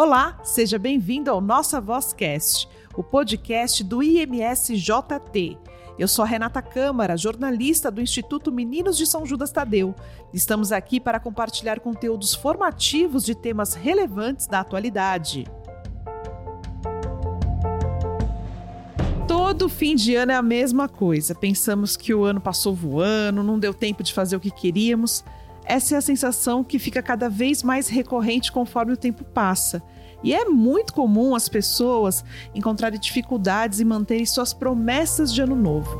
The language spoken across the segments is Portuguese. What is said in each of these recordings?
Olá, seja bem-vindo ao Nossa Vozcast, o podcast do IMSJT. Eu sou Renata Câmara, jornalista do Instituto Meninos de São Judas Tadeu. Estamos aqui para compartilhar conteúdos formativos de temas relevantes da atualidade. Todo fim de ano é a mesma coisa. Pensamos que o ano passou voando, não deu tempo de fazer o que queríamos. Essa é a sensação que fica cada vez mais recorrente conforme o tempo passa. E é muito comum as pessoas encontrarem dificuldades em manterem suas promessas de ano novo.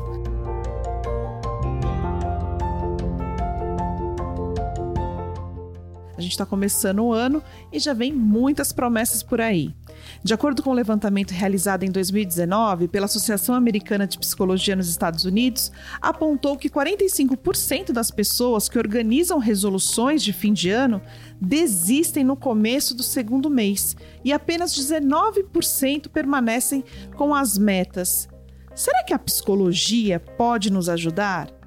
A gente está começando o ano e já vem muitas promessas por aí. De acordo com o um levantamento realizado em 2019 pela Associação Americana de Psicologia nos Estados Unidos, apontou que 45% das pessoas que organizam resoluções de fim de ano desistem no começo do segundo mês e apenas 19% permanecem com as metas. Será que a psicologia pode nos ajudar?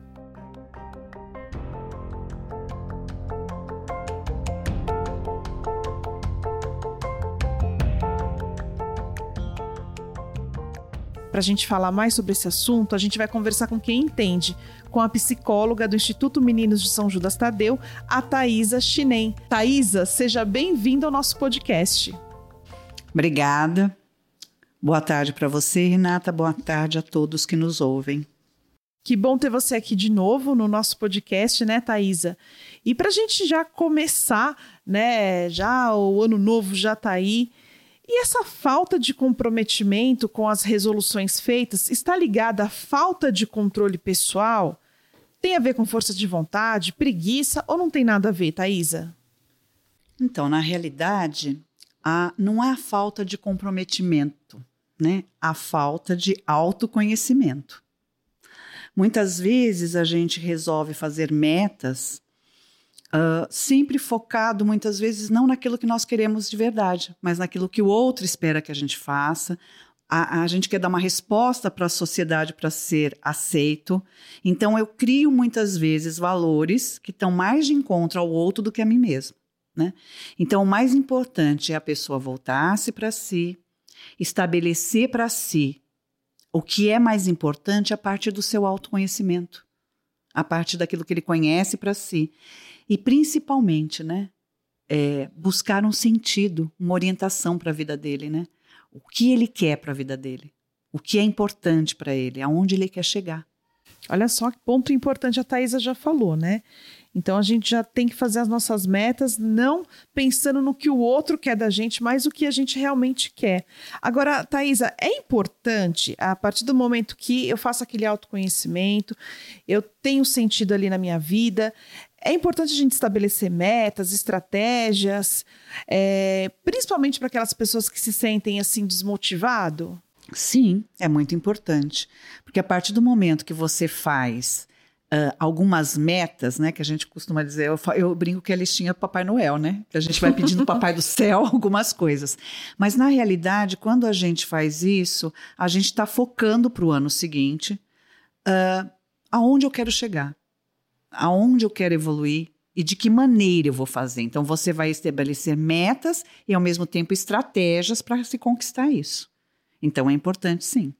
Para a gente falar mais sobre esse assunto, a gente vai conversar com quem entende, com a psicóloga do Instituto Meninos de São Judas Tadeu, a Thaisa Chinem. Thaisa, seja bem-vinda ao nosso podcast. Obrigada. Boa tarde para você, Renata. Boa tarde a todos que nos ouvem. Que bom ter você aqui de novo no nosso podcast, né, Thaisa? E para a gente já começar, né, já o ano novo já está aí, e essa falta de comprometimento com as resoluções feitas está ligada à falta de controle pessoal? Tem a ver com força de vontade, preguiça ou não tem nada a ver, Thaisa? Então, na realidade, há, não há falta de comprometimento, né? Há falta de autoconhecimento. Muitas vezes a gente resolve fazer metas Uh, sempre focado muitas vezes não naquilo que nós queremos de verdade, mas naquilo que o outro espera que a gente faça. A, a gente quer dar uma resposta para a sociedade para ser aceito. Então, eu crio muitas vezes valores que estão mais de encontro ao outro do que a mim mesmo. Né? Então, o mais importante é a pessoa voltar-se para si, estabelecer para si o que é mais importante a partir do seu autoconhecimento, a partir daquilo que ele conhece para si. E principalmente, né, é, buscar um sentido, uma orientação para a vida dele, né? O que ele quer para a vida dele? O que é importante para ele? Aonde ele quer chegar? Olha só que ponto importante a Thaisa já falou, né? Então a gente já tem que fazer as nossas metas não pensando no que o outro quer da gente, mas o que a gente realmente quer. Agora, Thaisa, é importante, a partir do momento que eu faço aquele autoconhecimento, eu tenho sentido ali na minha vida, é importante a gente estabelecer metas, estratégias, é, principalmente para aquelas pessoas que se sentem assim desmotivado. Sim, é muito importante, porque a partir do momento que você faz uh, algumas metas, né, que a gente costuma dizer, eu, eu brinco que é a listinha do Papai Noel, né, que a gente vai pedindo Papai do Céu algumas coisas, mas na realidade, quando a gente faz isso, a gente está focando para o ano seguinte, uh, aonde eu quero chegar aonde eu quero evoluir e de que maneira eu vou fazer. Então, você vai estabelecer metas e, ao mesmo tempo, estratégias para se conquistar isso. Então, é importante, sim.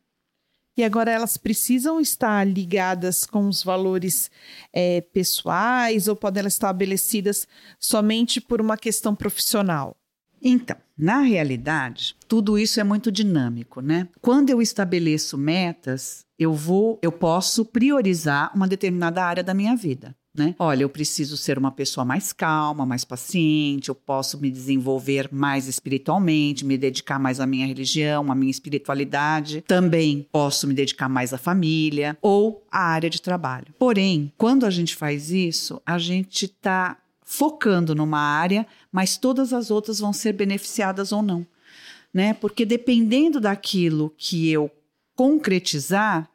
E agora elas precisam estar ligadas com os valores é, pessoais ou podem estar estabelecidas somente por uma questão profissional? Então, na realidade, tudo isso é muito dinâmico, né? Quando eu estabeleço metas, eu vou, eu posso priorizar uma determinada área da minha vida. Né? Olha, eu preciso ser uma pessoa mais calma, mais paciente, eu posso me desenvolver mais espiritualmente, me dedicar mais à minha religião, à minha espiritualidade. Também posso me dedicar mais à família ou à área de trabalho. Porém, quando a gente faz isso, a gente está focando numa área, mas todas as outras vão ser beneficiadas ou não. Né? Porque dependendo daquilo que eu concretizar,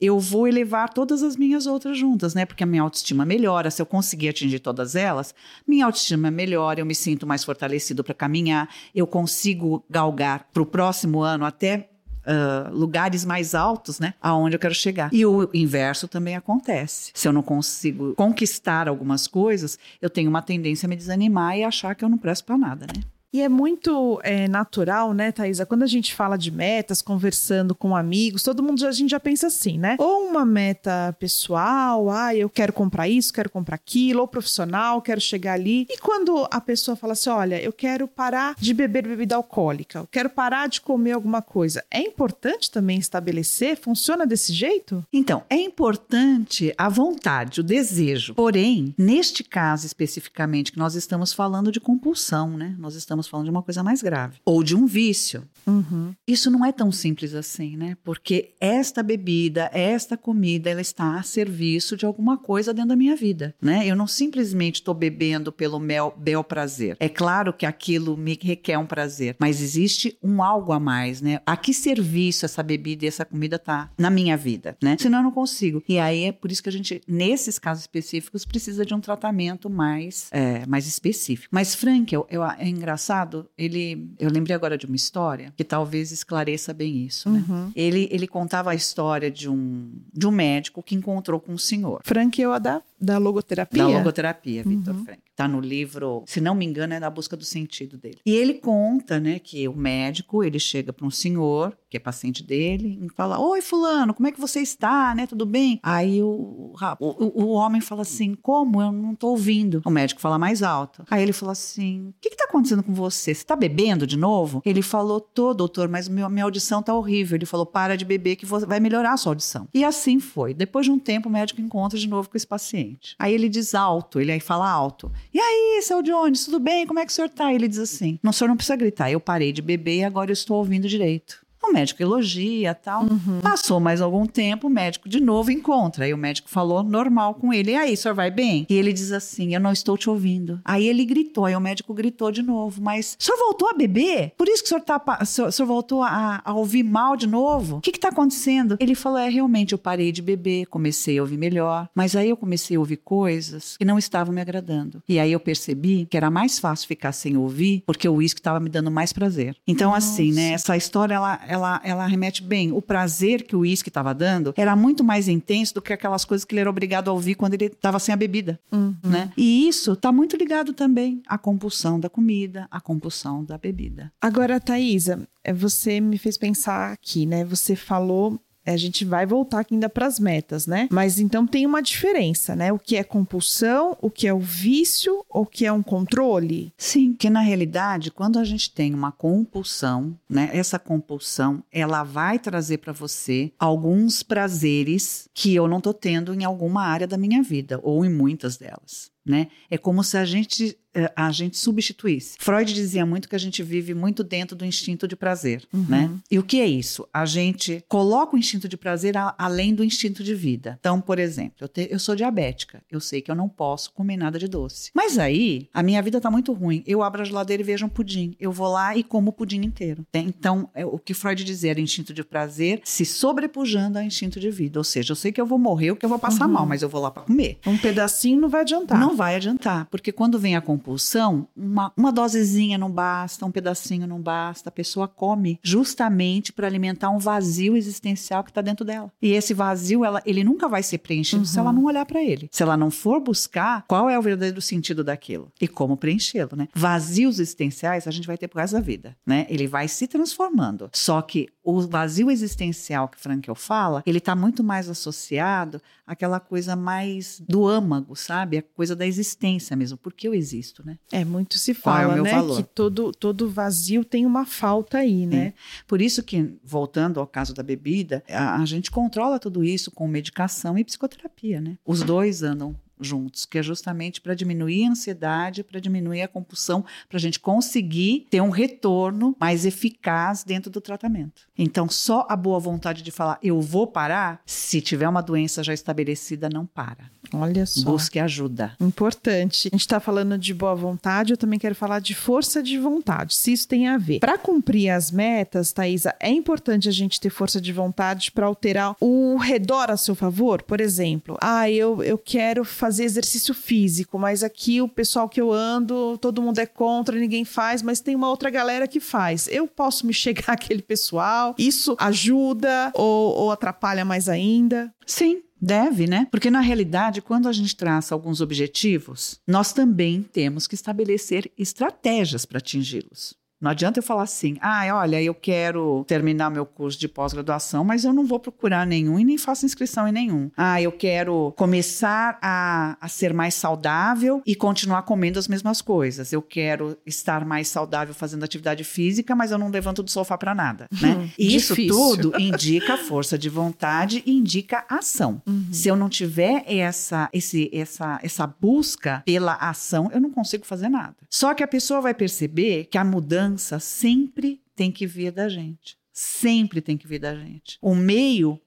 eu vou elevar todas as minhas outras juntas, né? Porque a minha autoestima melhora. Se eu conseguir atingir todas elas, minha autoestima melhora, eu me sinto mais fortalecido para caminhar, eu consigo galgar para o próximo ano até uh, lugares mais altos, né? Aonde eu quero chegar. E o inverso também acontece. Se eu não consigo conquistar algumas coisas, eu tenho uma tendência a me desanimar e achar que eu não presto para nada, né? E é muito é, natural, né, Thaisa? Quando a gente fala de metas, conversando com amigos, todo mundo a gente já pensa assim, né? Ou uma meta pessoal, ah, eu quero comprar isso, quero comprar aquilo, ou profissional, quero chegar ali. E quando a pessoa fala assim, olha, eu quero parar de beber bebida alcoólica, eu quero parar de comer alguma coisa, é importante também estabelecer? Funciona desse jeito? Então, é importante a vontade, o desejo. Porém, neste caso especificamente que nós estamos falando de compulsão, né? Nós estamos falando de uma coisa mais grave. Ou de um vício. Uhum. Isso não é tão simples assim, né? Porque esta bebida, esta comida, ela está a serviço de alguma coisa dentro da minha vida, né? Eu não simplesmente estou bebendo pelo mel, bel prazer. É claro que aquilo me requer um prazer, mas existe um algo a mais, né? A que serviço essa bebida e essa comida tá na minha vida, né? Senão eu não consigo. E aí é por isso que a gente, nesses casos específicos, precisa de um tratamento mais, é, mais específico. Mas Frank, eu, eu, é engraçado, ele, eu lembrei agora de uma história que talvez esclareça bem isso, né? Uhum. Ele, ele contava a história de um, de um médico que encontrou com um senhor. Frank é o da, da logoterapia? Da logoterapia, Vitor Uhum. Frank. Tá no livro, se não me engano, é na busca do sentido dele. E ele conta, né, que o médico, ele chega para um senhor, que é paciente dele, e fala: Oi, fulano, como é que você está, né? Tudo bem? Aí o, o, o, o homem fala assim: Como? Eu não tô ouvindo. O médico fala mais alto. Aí ele fala assim: O que que tá acontecendo com você? Você tá bebendo de novo? Ele falou: Tô, doutor, mas meu, minha audição tá horrível. Ele falou: Para de beber que você vai melhorar a sua audição. E assim foi. Depois de um tempo, o médico encontra de novo com esse paciente. Aí ele diz alto, ele aí fala alto. E aí, seu Jones, tudo bem? Como é que o senhor tá? Ele diz assim: Não, o senhor não precisa gritar. Eu parei de beber e agora eu estou ouvindo direito. O médico elogia tal. Passou mais algum tempo, o médico de novo encontra. Aí o médico falou normal com ele. E aí, o senhor vai bem? E ele diz assim: Eu não estou te ouvindo. Aí ele gritou, aí o médico gritou de novo. Mas o senhor voltou a beber? Por isso que o senhor, tá, o senhor, o senhor voltou a, a ouvir mal de novo? O que está acontecendo? Ele falou: É, realmente, eu parei de beber, comecei a ouvir melhor. Mas aí eu comecei a ouvir coisas que não estavam me agradando. E aí eu percebi que era mais fácil ficar sem ouvir, porque o uísque estava me dando mais prazer. Então, assim, né? Essa história, ela, ela, ela remete bem. O prazer que o uísque estava dando era muito mais intenso do que aquelas coisas que ele era obrigado a ouvir quando ele estava sem a bebida, né? E isso está muito ligado também à compulsão da comida, à compulsão da bebida. Agora, Thaisa, é, você me fez pensar aqui, né? Você falou. A gente vai voltar aqui ainda para as metas, né? Mas então tem uma diferença, né? O que é compulsão, o que é o vício, o que é um controle. Sim, que na realidade, quando a gente tem uma compulsão, né, essa compulsão, ela vai trazer para você alguns prazeres que eu não tô tendo em alguma área da minha vida ou em muitas delas. Né? É como se a gente, eh, a gente substituísse. Freud dizia muito que a gente vive muito dentro do instinto de prazer. Né? E o que é isso? A gente coloca o instinto de prazer a- além do instinto de vida. Então, por exemplo, eu, te- eu sou diabética. Eu sei que eu não posso comer nada de doce. Mas aí, a minha vida tá muito ruim. Eu abro a geladeira e vejo um pudim. Eu vou lá e como o pudim inteiro. né? Então, é o que Freud dizia era instinto de prazer se sobrepujando ao instinto de vida. Ou seja, eu sei que eu vou morrer ou que eu vou passar mal, mas eu vou lá para comer. Um pedacinho não vai adiantar. Não vai adiantar, porque quando vem a compulsão, uma, uma dosezinha não basta, um pedacinho não basta, a pessoa come justamente para alimentar um vazio existencial que está dentro dela. E esse vazio, ela, ele nunca vai ser preenchido se ela não olhar para ele. Se ela não for buscar qual é o verdadeiro sentido daquilo e como preenchê-lo, né? Vazios existenciais a gente vai ter por causa da vida, né? Ele vai se transformando. Só que o vazio existencial que Frankel fala, ele está muito mais associado àquela coisa mais do âmago, sabe? A coisa da existência mesmo. Por que eu existo, né? É, muito se é fala, meu né? valor? Que todo, todo vazio tem uma falta aí, né? Por isso que, voltando ao caso da bebida, a, a gente controla tudo isso com medicação e psicoterapia, né? Os dois andam juntos, que é justamente para diminuir a ansiedade, para diminuir a compulsão, para a gente conseguir ter um retorno mais eficaz dentro do tratamento. Então, só a boa vontade de falar, eu vou parar, se tiver uma doença já estabelecida, não para. Olha só. Busque ajuda. Importante. A gente está falando de boa vontade, eu também quero falar de força de vontade, se isso tem a ver. Para cumprir as metas, Thaisa, é importante a gente ter força de vontade para alterar o redor a seu favor. Por exemplo, ah, eu, eu quero fazer exercício físico, mas aqui o pessoal que eu ando, todo mundo é contra, ninguém faz, mas tem uma outra galera que faz. Eu posso me chegar àquele pessoal, isso ajuda ou, ou atrapalha mais ainda? Sim, Deve, né? Porque na realidade, quando a gente traça alguns objetivos, nós também temos que estabelecer estratégias para atingi-los. Não adianta eu falar assim, ah, olha, eu quero terminar meu curso de pós-graduação, mas eu não vou procurar nenhum e nem faço inscrição em nenhum. Ah, eu quero começar a, a ser mais saudável e continuar comendo as mesmas coisas. Eu quero estar mais saudável fazendo atividade física, mas eu não levanto do sofá para nada, né? Hum, Isso difícil. tudo indica força de vontade e indica ação. Uhum. Se eu não tiver essa, esse, essa, essa busca pela ação, eu não consigo fazer nada. Só que a pessoa vai perceber que a mudança mudança sempre tem que vir da gente. Sempre tem que vir da gente. O meio,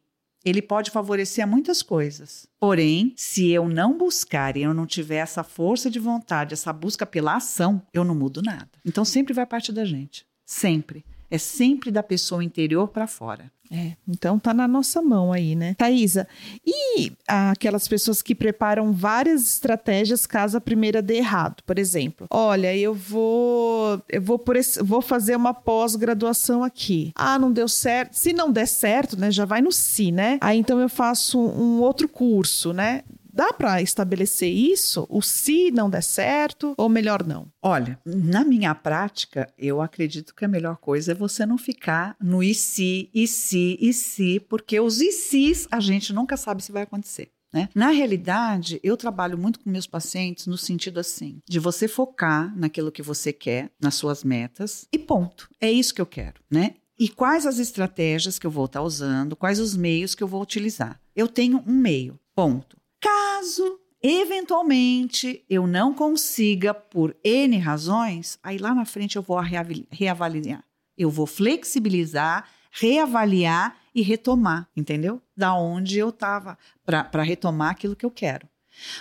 ele pode favorecer muitas coisas. Porém, se eu não buscar e eu não tiver essa força de vontade, essa busca pela ação, eu não mudo nada. Então sempre vai partir da gente. Sempre. É sempre da pessoa interior para fora. É, então tá na nossa mão aí, né? Thaisa, e aquelas pessoas que preparam várias estratégias caso a primeira dê errado? Por exemplo, olha, eu vou eu vou, por esse, vou fazer uma pós-graduação aqui. Ah, não deu certo. Se não der certo, né, já vai no si, né? Aí então eu faço um outro curso, né? Dá para estabelecer isso? O se não der certo ou melhor não? Olha, na minha prática, eu acredito que a melhor coisa é você não ficar no e se, e se, e se, porque os e se's a gente nunca sabe se vai acontecer. Né? Na realidade, eu trabalho muito com meus pacientes no sentido assim, de você focar naquilo que você quer, nas suas metas, e ponto. É isso que eu quero, né? E quais as estratégias que eu vou estar usando, quais os meios que eu vou utilizar. Eu tenho um meio, ponto. Caso eventualmente eu não consiga por N razões, aí lá na frente eu vou reavaliar. Eu vou flexibilizar, reavaliar e retomar, entendeu? Da onde eu estava, para retomar aquilo que eu quero.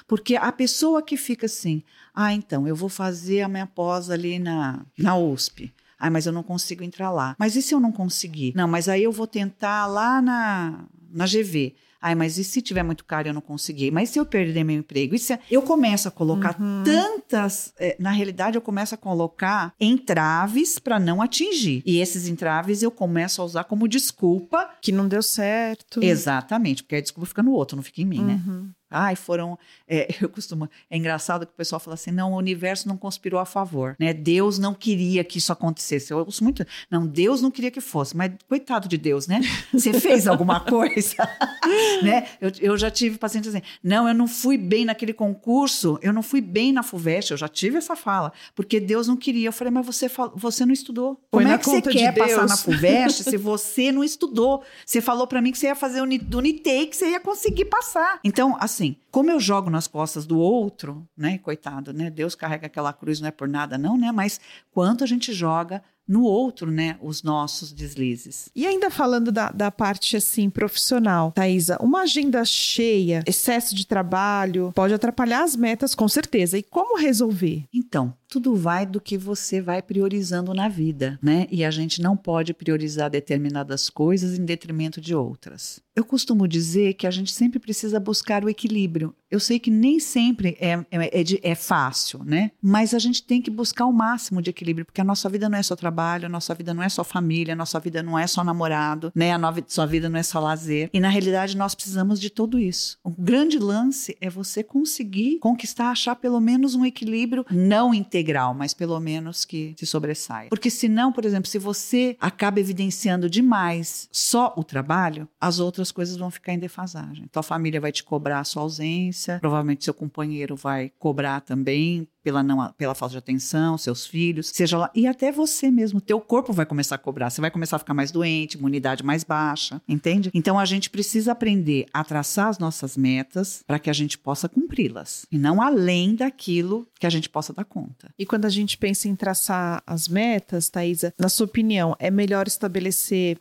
Porque a pessoa que fica assim, ah, então eu vou fazer a minha pós ali na, na USP. Ah, mas eu não consigo entrar lá. Mas e se eu não conseguir? Não, mas aí eu vou tentar lá na, na GV. Ai, mas e se tiver muito caro e eu não conseguir? Mas se eu perder meu emprego? E se eu começo a colocar uhum. tantas. É, na realidade, eu começo a colocar entraves para não atingir. E esses entraves eu começo a usar como desculpa. Que não deu certo. Exatamente, porque a desculpa fica no outro, não fica em mim, né? uhum. né? Ai, foram. É, eu costumo. É engraçado que o pessoal fala assim: não, o universo não conspirou a favor, né? Deus não queria que isso acontecesse. Eu ouço muito. Não, Deus não queria que fosse, mas coitado de Deus, né? Você fez alguma coisa, né? Eu, eu já tive pacientes assim: não, eu não fui bem naquele concurso, eu não fui bem na FUVEST, eu já tive essa fala, porque Deus não queria. Eu falei, mas você, você não estudou. Como é que você quer de passar na FUVEST se você não estudou? Você falou para mim que você ia fazer o Unitei, que você ia conseguir passar. Então, assim, assim, como eu jogo nas costas do outro, né, coitado, né, Deus carrega aquela cruz não é por nada não, né, mas quanto a gente joga no outro, né, os nossos deslizes. E ainda falando da, da parte assim profissional, Thaisa, uma agenda cheia, excesso de trabalho, pode atrapalhar as metas com certeza. E como resolver? Então, tudo vai do que você vai priorizando na vida, né? E a gente não pode priorizar determinadas coisas em detrimento de outras. Eu costumo dizer que a gente sempre precisa buscar o equilíbrio. Eu sei que nem sempre é, é, é, é, fácil, né? Mas a gente tem que buscar o máximo de equilíbrio, porque a nossa vida não é só trabalho, a nossa vida não é só família, a nossa vida não é só namorado, né? A nossa vida não é só lazer. E na realidade nós precisamos de tudo isso. O grande lance é você conseguir conquistar, achar pelo menos um equilíbrio não integral mas pelo menos que se sobressaia. Porque senão, por exemplo, se você acaba evidenciando demais só o trabalho, as outras coisas vão ficar em defasagem. Então a família vai te cobrar a sua ausência, provavelmente seu companheiro vai cobrar também pela, não, pela falta de atenção, seus filhos, seja lá, e até você mesmo, teu corpo vai começar a cobrar, você vai começar a ficar mais doente, imunidade mais baixa, entende? Então a gente precisa aprender a traçar as nossas metas para que a gente possa cumpri-las, e não além daquilo que a gente possa dar conta. E quando a gente pensa em traçar as metas, Thaisa, na sua opinião, é melhor estabelecer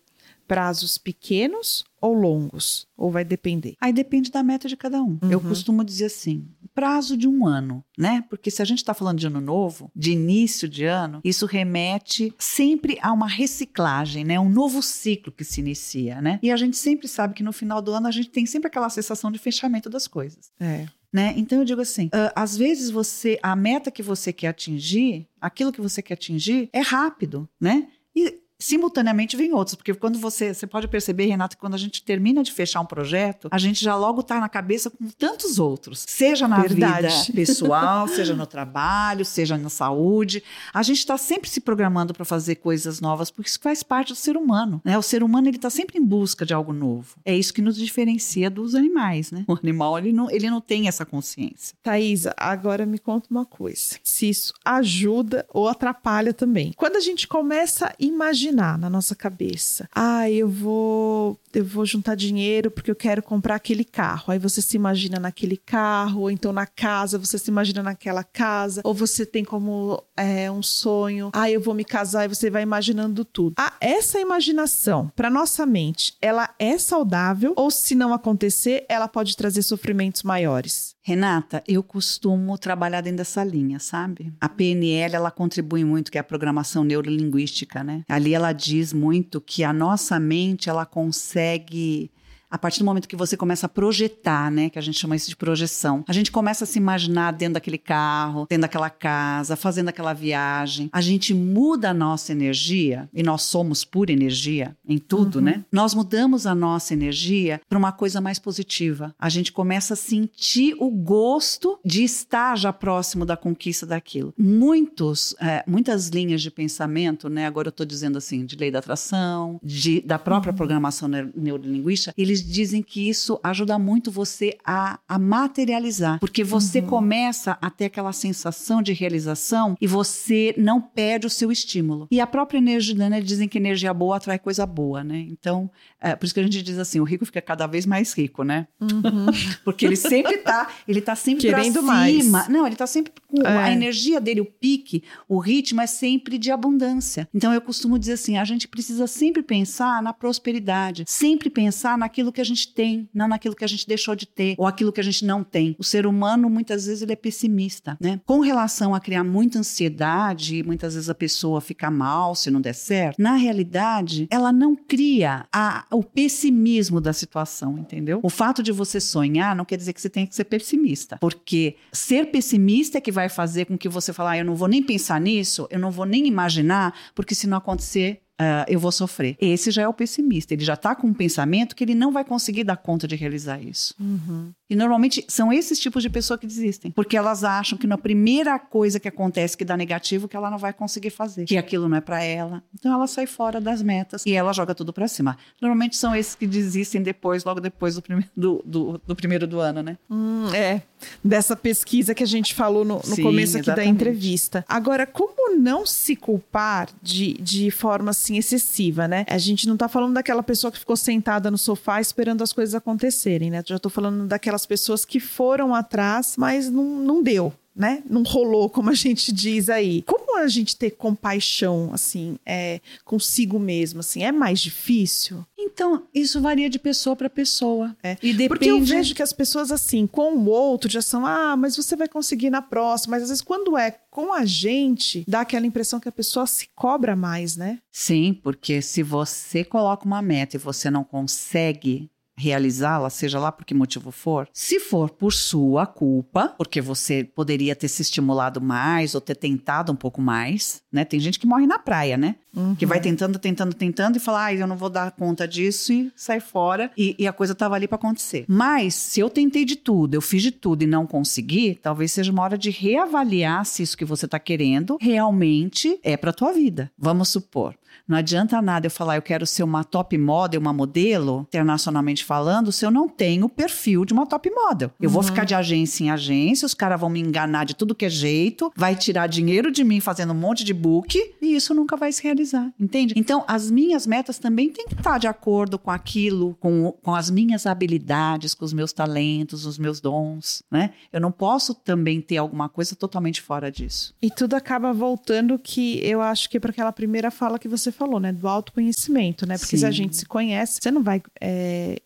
prazos pequenos ou longos? Ou vai depender? Aí depende da meta de cada um. Uhum. Eu costumo dizer assim: prazo de um ano, né? Porque se a gente está falando de ano novo, de início de ano, isso remete sempre a uma reciclagem, né? Um novo ciclo que se inicia, né? E a gente sempre sabe que no final do ano a gente tem sempre aquela sensação de fechamento das coisas. É. Né? Então eu digo assim, uh, às vezes você, a meta que você quer atingir, aquilo que você quer atingir, é rápido, né? E simultaneamente vem outros, porque quando você, você pode perceber, Renata, que quando a gente termina de fechar um projeto, a gente já logo tá na cabeça com tantos outros, seja na Verdade. vida pessoal, seja no trabalho, seja na saúde. A gente está sempre se programando para fazer coisas novas, porque isso faz parte do ser humano, né? O ser humano ele está sempre em busca de algo novo. É isso que nos diferencia dos animais, né? O animal ele não, ele não tem essa consciência. Thaisa, agora me conta uma coisa. Se isso ajuda ou atrapalha também. Quando a gente começa a imaginar na nossa cabeça, ah, eu vou eu vou juntar dinheiro porque eu quero comprar aquele carro. Aí você se imagina naquele carro, ou então na casa, você se imagina naquela casa, ou você tem como é, um sonho, ah, eu vou me casar e você vai imaginando tudo. Ah, essa imaginação, para nossa mente, ela é saudável ou se não acontecer, ela pode trazer sofrimentos maiores? Renata, eu costumo trabalhar dentro dessa linha, sabe? A PNL, ela contribui muito, que é a programação neurolinguística, né? Ali ela diz muito que a nossa mente, ela consegue a partir do momento que você começa a projetar, né, que a gente chama isso de projeção, a gente começa a se imaginar dentro daquele carro, dentro daquela casa, fazendo aquela viagem, a gente muda a nossa energia, e nós somos pura energia em tudo, uhum. né? Nós mudamos a nossa energia para uma coisa mais positiva. A gente começa a sentir o gosto de estar já próximo da conquista daquilo. Muitos, é, muitas linhas de pensamento, né, agora eu estou dizendo assim, de lei da atração, de, da própria uhum. programação neurolinguística, eles dizem que isso ajuda muito você a, a materializar, porque você uhum. começa a ter aquela sensação de realização e você não perde o seu estímulo. E a própria energia, né, dizem que energia boa atrai coisa boa, né? Então, é, por isso que a gente diz assim, o rico fica cada vez mais rico, né? Uhum. porque ele sempre tá, ele tá sempre querendo mais. Não, ele tá sempre com é. a energia dele, o pique, o ritmo é sempre de abundância. Então eu costumo dizer assim, a gente precisa sempre pensar na prosperidade, sempre pensar naquilo naquilo que a gente tem, não naquilo que a gente deixou de ter ou aquilo que a gente não tem. O ser humano muitas vezes ele é pessimista, né? Com relação a criar muita ansiedade, muitas vezes a pessoa fica mal se não der certo. Na realidade, ela não cria a, o pessimismo da situação, entendeu? O fato de você sonhar não quer dizer que você tenha que ser pessimista, porque ser pessimista é que vai fazer com que você fale, ah, eu não vou nem pensar nisso, eu não vou nem imaginar, porque se não acontecer, uh, eu vou sofrer. Esse já é o pessimista, ele já está com um pensamento que ele não vai conseguir dar conta de realizar isso. Uhum. E normalmente são esses tipos de pessoas que desistem, porque elas acham que na primeira coisa que acontece que dá negativo, que ela não vai conseguir fazer, que aquilo não é para ela. Então ela sai fora das metas e ela joga tudo para cima. Normalmente são esses que desistem depois, logo depois do, prime do, do, do primeiro do ano, né? Hum, é, dessa pesquisa que a gente falou no, no Sim, começo aqui exatamente. da entrevista. Agora, como não se culpar de, de forma assim excessiva, né? A gente não tá falando daquela pessoa que ficou sentada no sofá esperando as coisas acontecerem, né? Já tô falando daquelas aquelas pessoas que foram atrás, mas não, não deu. Né? Não rolou, como a gente diz aí. Como a gente ter compaixão, assim, é, consigo mesmo, assim, é mais difícil? Então, isso varia de pessoa para pessoa. É. E depende... Porque eu vejo que as pessoas, assim, com o outro já são, ah, mas você vai conseguir na próxima. Mas às vezes, quando é com a gente, dá aquela impressão que a pessoa se cobra mais, né? Sim, porque se você coloca uma meta e você não consegue realizá-la, seja lá por que motivo for, se for por sua culpa, porque você poderia ter se estimulado mais ou ter tentado um pouco mais, né? Tem gente que morre na praia, né? Uhum. Que vai tentando, tentando, tentando e fala, ah, eu não vou dar conta disso e sai fora e, e a coisa tava ali para acontecer. Mas se eu tentei de tudo, eu fiz de tudo e não consegui, talvez seja uma hora de reavaliar se isso que você tá querendo realmente é para tua vida. Vamos supor, não adianta nada eu falar, eu quero ser uma top model, uma modelo, internacionalmente falando, se eu não tenho o perfil de uma top model. Eu uhum. vou ficar de agência em agência, os caras vão me enganar de tudo que é jeito, vai tirar dinheiro de mim fazendo um monte de book e isso nunca vai se realizar, entende? Então, as minhas metas também têm que estar de acordo com aquilo, com, com as minhas habilidades, com os meus talentos, os meus dons, né? Eu não posso também ter alguma coisa totalmente fora disso. E tudo acaba voltando que eu acho que é para aquela primeira fala que você falou, né? Do autoconhecimento, né? Porque Sim. se a gente se conhece, você não vai é,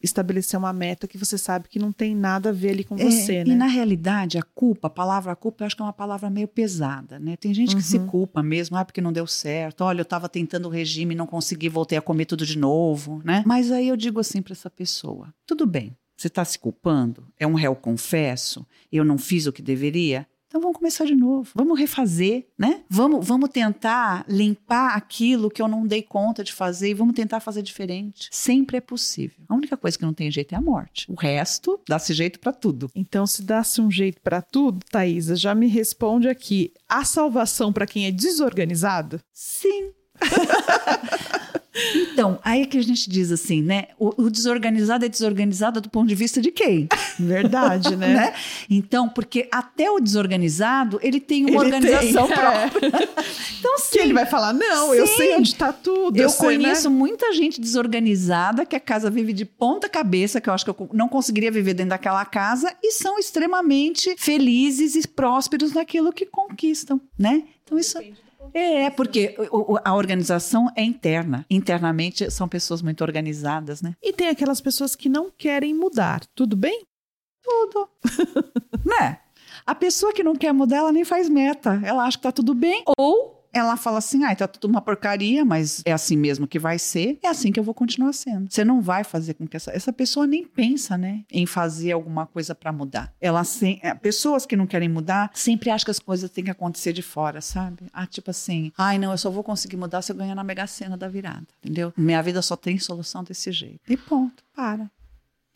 estabelecer uma meta que você sabe que não tem nada a ver ali com é, você, né? E na realidade, a culpa, a palavra culpa, eu acho que é uma palavra meio pesada, né? Tem gente que se uhum. culpa mesmo, ah, porque não deu certo. Olha, eu estava tentando o regime, não consegui, voltei a comer tudo de novo, né? Mas aí eu digo assim para essa pessoa: tudo bem, você está se culpando? É um réu confesso? Eu não fiz o que deveria? Então vamos começar de novo, vamos refazer, né? Vamos, vamos tentar limpar aquilo que eu não dei conta de fazer e vamos tentar fazer diferente. Sempre é possível. A única coisa que não tem jeito é a morte. O resto dá-se jeito para tudo. Então, se dá-se um jeito para tudo, Thaisa, já me responde aqui: a salvação para quem é desorganizado? Sim. Então, aí que a gente diz assim, né? O, o, desorganizado é desorganizado do ponto de vista de quem? Verdade, né? né? Então, porque até o desorganizado, ele tem uma ele organização tem, própria. É. Então, sim. Que ele vai falar, não, sim, eu sei onde está tudo. Eu, eu sei, né? conheço né? muita gente desorganizada que a casa vive de ponta cabeça, que eu acho que eu não conseguiria viver dentro daquela casa, e são extremamente felizes e prósperos naquilo que conquistam, né? Então, isso... Depende é, porque a organização é interna. Internamente são pessoas muito organizadas, né? E tem aquelas pessoas que não querem mudar. Tudo bem? Tudo. né? A pessoa que não quer mudar, ela nem faz meta. Ela acha que tá tudo bem. Ou ela fala assim: ah, tá tudo uma porcaria, mas é assim mesmo que vai ser, é assim que eu vou continuar sendo. Você não vai fazer com que essa, essa pessoa nem pensa, né, em fazer alguma coisa para mudar. Ela sem, é, pessoas que não querem mudar sempre acham que as coisas têm que acontecer de fora, sabe? Ah, tipo assim, ai, não, eu só vou conseguir mudar se eu ganhar na Mega Sena da virada, entendeu? Minha vida só tem solução desse jeito. E ponto, para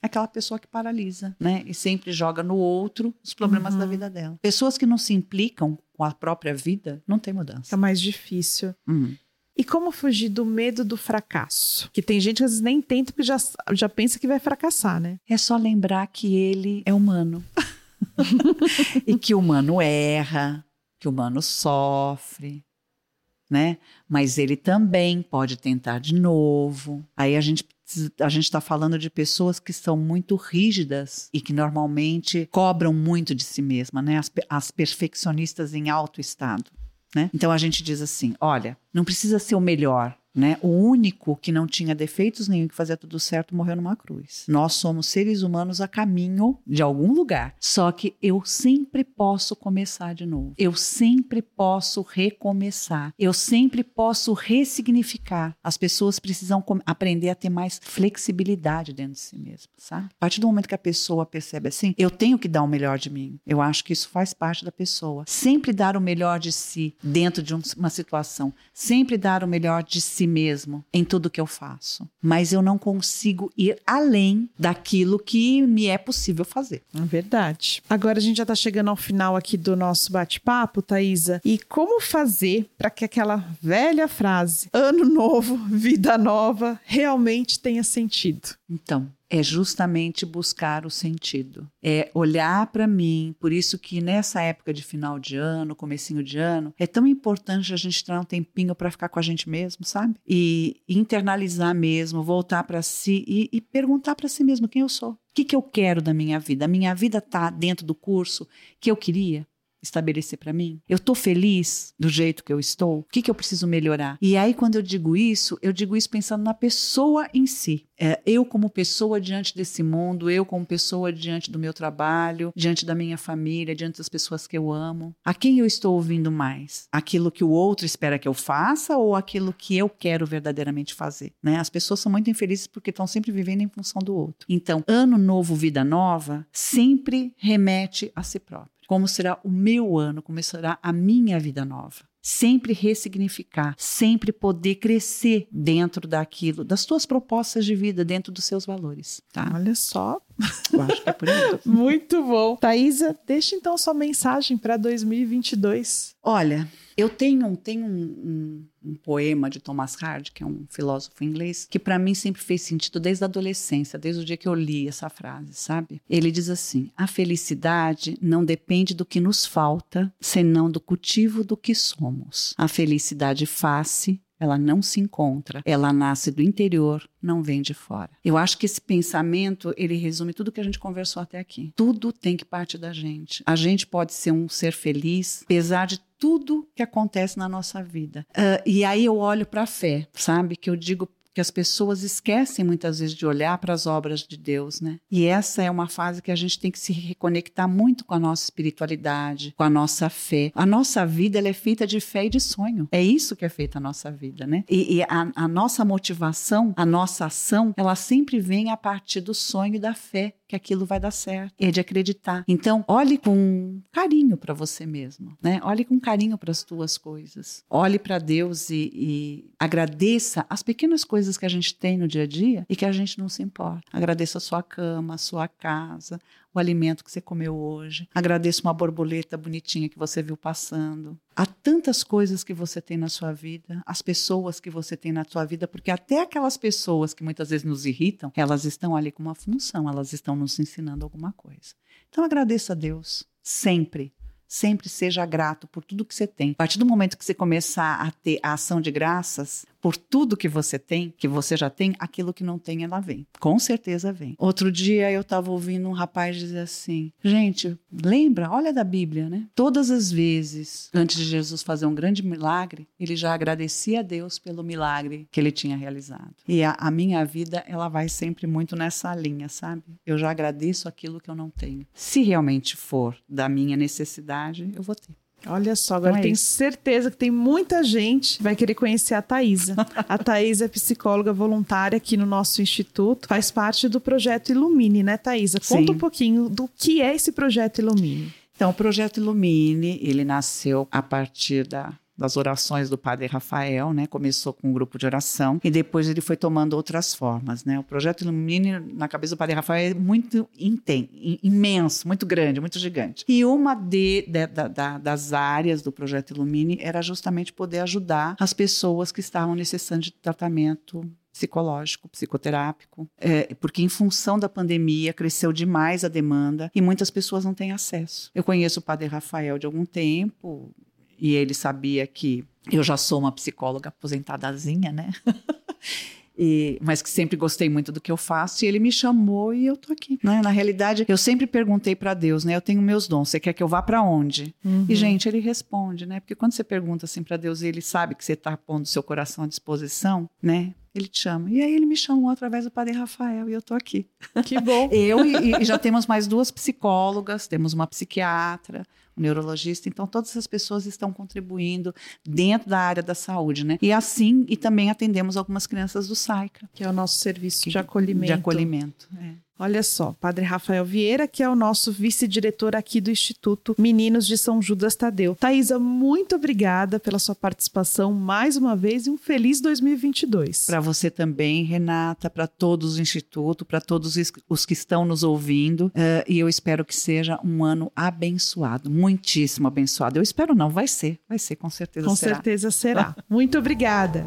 aquela pessoa que paralisa, né? E sempre joga no outro os problemas uhum. da vida dela. Pessoas que não se implicam com a própria vida, não tem mudança. É mais difícil. Uhum. E como fugir do medo do fracasso? Que tem gente que às vezes nem tenta porque já, já pensa que vai fracassar, né? É só lembrar que ele é humano. e que o humano erra, que o humano sofre, né? Mas ele também pode tentar de novo. Aí a gente a gente está falando de pessoas que são muito rígidas e que normalmente cobram muito de si mesma, né? As, as perfeccionistas em alto estado. Né? Então a gente diz assim: olha, não precisa ser o melhor, né? O único que não tinha defeitos nenhum, que fazia tudo certo, morreu numa cruz. Nós somos seres humanos a caminho de algum lugar. Só que eu sempre posso começar de novo. Eu sempre posso recomeçar. Eu sempre posso ressignificar. As pessoas precisam aprender a ter mais flexibilidade dentro de si mesmas, sabe? A partir do momento que a pessoa percebe assim, eu tenho que dar o melhor de mim. Eu acho que isso faz parte da pessoa. Sempre dar o melhor de si dentro de uma situação. Sempre dar o melhor de si si mesmo em tudo que eu faço, mas eu não consigo ir além daquilo que me é possível fazer. É verdade. Agora a gente já está chegando ao final aqui do nosso bate-papo, Thaisa. E como fazer para que aquela velha frase, ano novo, vida nova, realmente tenha sentido? Então, é justamente buscar o sentido. É olhar para mim, por isso que nessa época de final de ano, comecinho de ano, é tão importante a gente ter um tempinho para ficar com a gente mesmo, sabe? E internalizar mesmo, voltar para si e, e perguntar para si mesmo quem eu sou. O que, que eu quero da minha vida? A minha vida está dentro do curso que eu queria? Estabelecer para mim? Eu estou feliz do jeito que eu estou? O que, que eu preciso melhorar? E aí, quando eu digo isso, eu digo isso pensando na pessoa em si. É, eu, como pessoa diante desse mundo, eu, como pessoa diante do meu trabalho, diante da minha família, diante das pessoas que eu amo. A quem eu estou ouvindo mais? Aquilo que o outro espera que eu faça ou aquilo que eu quero verdadeiramente fazer? Né? As pessoas são muito infelizes porque estão sempre vivendo em função do outro. Então, ano novo, vida nova, sempre remete a si próprio como será o meu ano, como será a minha vida nova. Sempre ressignificar, sempre poder crescer dentro daquilo, das tuas propostas de vida, dentro dos seus valores. Tá? Olha só. Eu acho que é por isso. Muito bom. Thaisa, deixa então sua mensagem para 2022. Olha, eu tenho, tenho um, um, um, poema de Thomas Hardy, que é um filósofo inglês, que para mim sempre fez sentido desde a adolescência, desde o dia que eu li essa frase, sabe? Ele diz assim: a felicidade não depende do que nos falta, senão do cultivo do que somos. A felicidade face ela não se encontra, ela nasce do interior, não vem de fora. Eu acho que esse pensamento, ele resume tudo que a gente conversou até aqui. Tudo tem que partir da gente. A gente pode ser um ser feliz, apesar de tudo que acontece na nossa vida. Uh, e aí eu olho para a fé, sabe? Que eu digo que as pessoas esquecem muitas vezes de olhar para as obras de Deus, né? E essa é uma fase que a gente tem que se reconectar muito com a nossa espiritualidade, com a nossa fé. A nossa vida ela é feita de fé e de sonho. É isso que é feita a nossa vida, né? E, e a, a nossa motivação, a nossa ação, ela sempre vem a partir do sonho e da fé que aquilo vai dar certo. É de acreditar. Então, olhe com carinho para você mesmo, né? Olhe com carinho para as tuas coisas. Olhe para Deus e, e agradeça as pequenas coisas que a gente tem no dia a dia e que a gente não se importa. Agradeça a sua cama, a sua casa, o alimento que você comeu hoje. Agradeça uma borboleta bonitinha que você viu passando. Há tantas coisas que você tem na sua vida, as pessoas que você tem na sua vida, porque até aquelas pessoas que muitas vezes nos irritam, elas estão ali com uma função, elas estão nos ensinando alguma coisa. Então agradeça a Deus sempre. Sempre seja grato por tudo que você tem. A partir do momento que você começar a ter a ação de graças, por tudo que você tem, que você já tem, aquilo que não tem, ela vem. Com certeza vem. Outro dia eu estava ouvindo um rapaz dizer assim: gente, lembra? Olha da Bíblia, né? Todas as vezes, antes de Jesus fazer um grande milagre, ele já agradecia a Deus pelo milagre que ele tinha realizado. E a, a minha vida, ela vai sempre muito nessa linha, sabe? Eu já agradeço aquilo que eu não tenho. Se realmente for da minha necessidade, eu vou ter. Olha só, agora Então é tenho isso. certeza que tem muita gente que vai querer conhecer a Thaisa. A Thaisa é psicóloga voluntária aqui no nosso instituto, faz parte do projeto Ilumine, né, Thaisa? Conta Sim. um pouquinho do que é esse projeto Ilumine. Então, o projeto Ilumine, ele nasceu a partir da, das orações do Padre Rafael, né? Começou com um grupo de oração e depois ele foi tomando outras formas, né? O projeto Ilumine, na cabeça do Padre Rafael, é muito inten, i- imenso, muito grande, muito gigante. E uma de, de- da- da- das áreas do projeto Ilumine era justamente poder ajudar as pessoas que estavam necessitando de tratamento psicológico, psicoterápico, é, porque em função da pandemia cresceu demais a demanda e muitas pessoas não têm acesso. Eu conheço o Padre Rafael de algum tempo e ele sabia que eu já sou uma psicóloga aposentadazinha, né? E- mas que sempre gostei muito do que eu faço, e ele me chamou e eu tô aqui. Né? Na realidade, eu sempre perguntei para Deus, né? Eu tenho meus dons, você quer que eu vá para onde? E, gente, ele responde, né? Porque quando você pergunta assim para Deus e ele sabe que você está pondo seu coração à disposição, né? Ele te chama. E aí ele me chamou através do Padre Rafael e eu tô aqui. Que bom. Eu e, e já temos mais duas psicólogas, temos uma psiquiatra, um neurologista, então todas essas pessoas estão contribuindo dentro da área da saúde, né? E assim, e também atendemos algumas crianças do SAICA. Que é o nosso serviço de acolhimento. De acolhimento. é. Olha só, Padre Rafael Vieira, que é o nosso vice-diretor aqui do Instituto Meninos de São Judas Tadeu. Thaisa, muito obrigada pela sua participação mais uma vez e um feliz 2022. Para você também, Renata, para todos do Instituto, para todos os- que estão nos ouvindo. eh, e eu espero que seja um ano abençoado, muitíssimo abençoado. Eu espero não, vai ser, vai ser, com certeza Com será. certeza será. Muito obrigada.